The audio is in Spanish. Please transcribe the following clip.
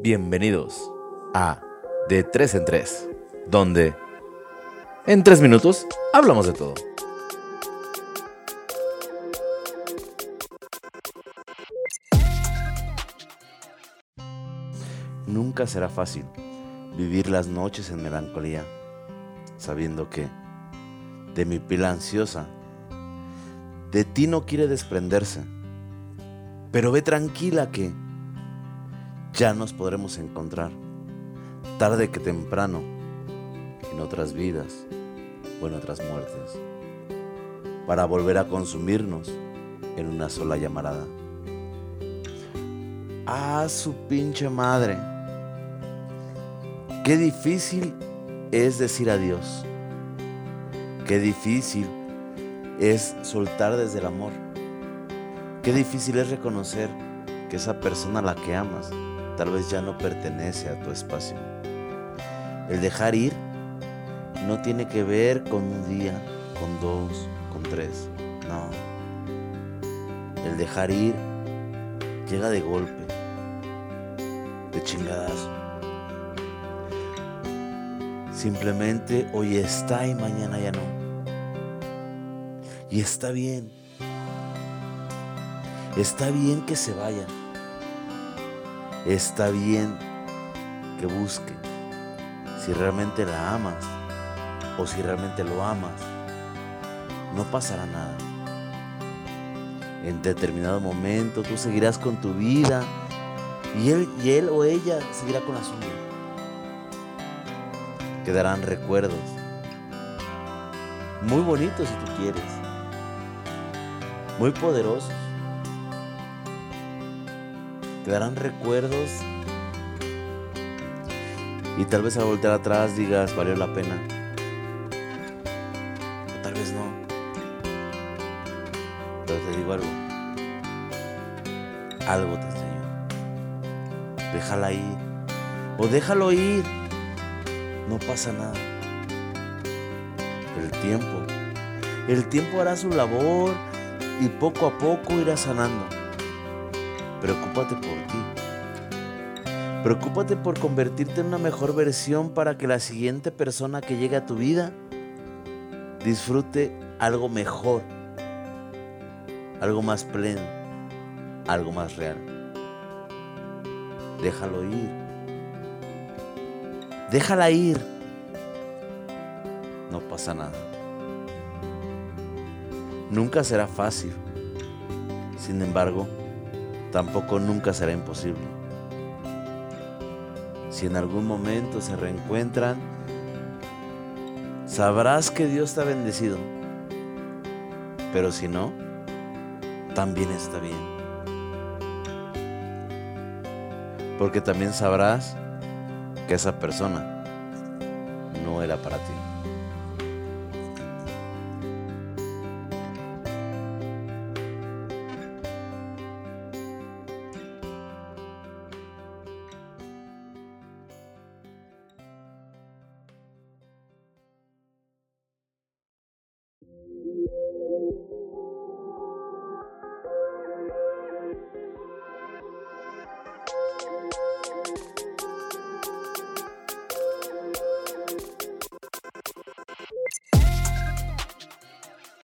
Bienvenidos a De 3 en 3, donde en 3 minutos hablamos de todo. Nunca será fácil vivir las noches en melancolía, sabiendo que de mi pila ansiosa, de ti no quiere desprenderse. Pero ve tranquila que ya nos podremos encontrar, tarde que temprano, en otras vidas o en otras muertes, para volver a consumirnos en una sola llamarada. Ah, su pinche madre. Qué difícil es decir adiós. Qué difícil es soltar desde el amor. Qué difícil es reconocer que esa persona a la que amas tal vez ya no pertenece a tu espacio. El dejar ir no tiene que ver con un día, con dos, con tres. No. El dejar ir llega de golpe, de chingadazo. Simplemente hoy está y mañana ya no. Y está bien. Está bien que se vaya. Está bien que busque. Si realmente la amas o si realmente lo amas, no pasará nada. En determinado momento tú seguirás con tu vida y él, y él o ella seguirá con la suya. Quedarán recuerdos muy bonitos si tú quieres, muy poderosos. Quedarán recuerdos y tal vez al voltear atrás digas, valió la pena. O tal vez no. Pero te digo algo. Algo te enseño. Déjala ir. O déjalo ir. No pasa nada. El tiempo. El tiempo hará su labor y poco a poco irá sanando. Preocúpate por ti. Preocúpate por convertirte en una mejor versión para que la siguiente persona que llegue a tu vida disfrute algo mejor, algo más pleno, algo más real. Déjalo ir. Déjala ir. No pasa nada. Nunca será fácil. Sin embargo, tampoco nunca será imposible. Si en algún momento se reencuentran, sabrás que Dios ha bendecido. Pero si no, también está bien. Porque también sabrás que esa persona no era para ti.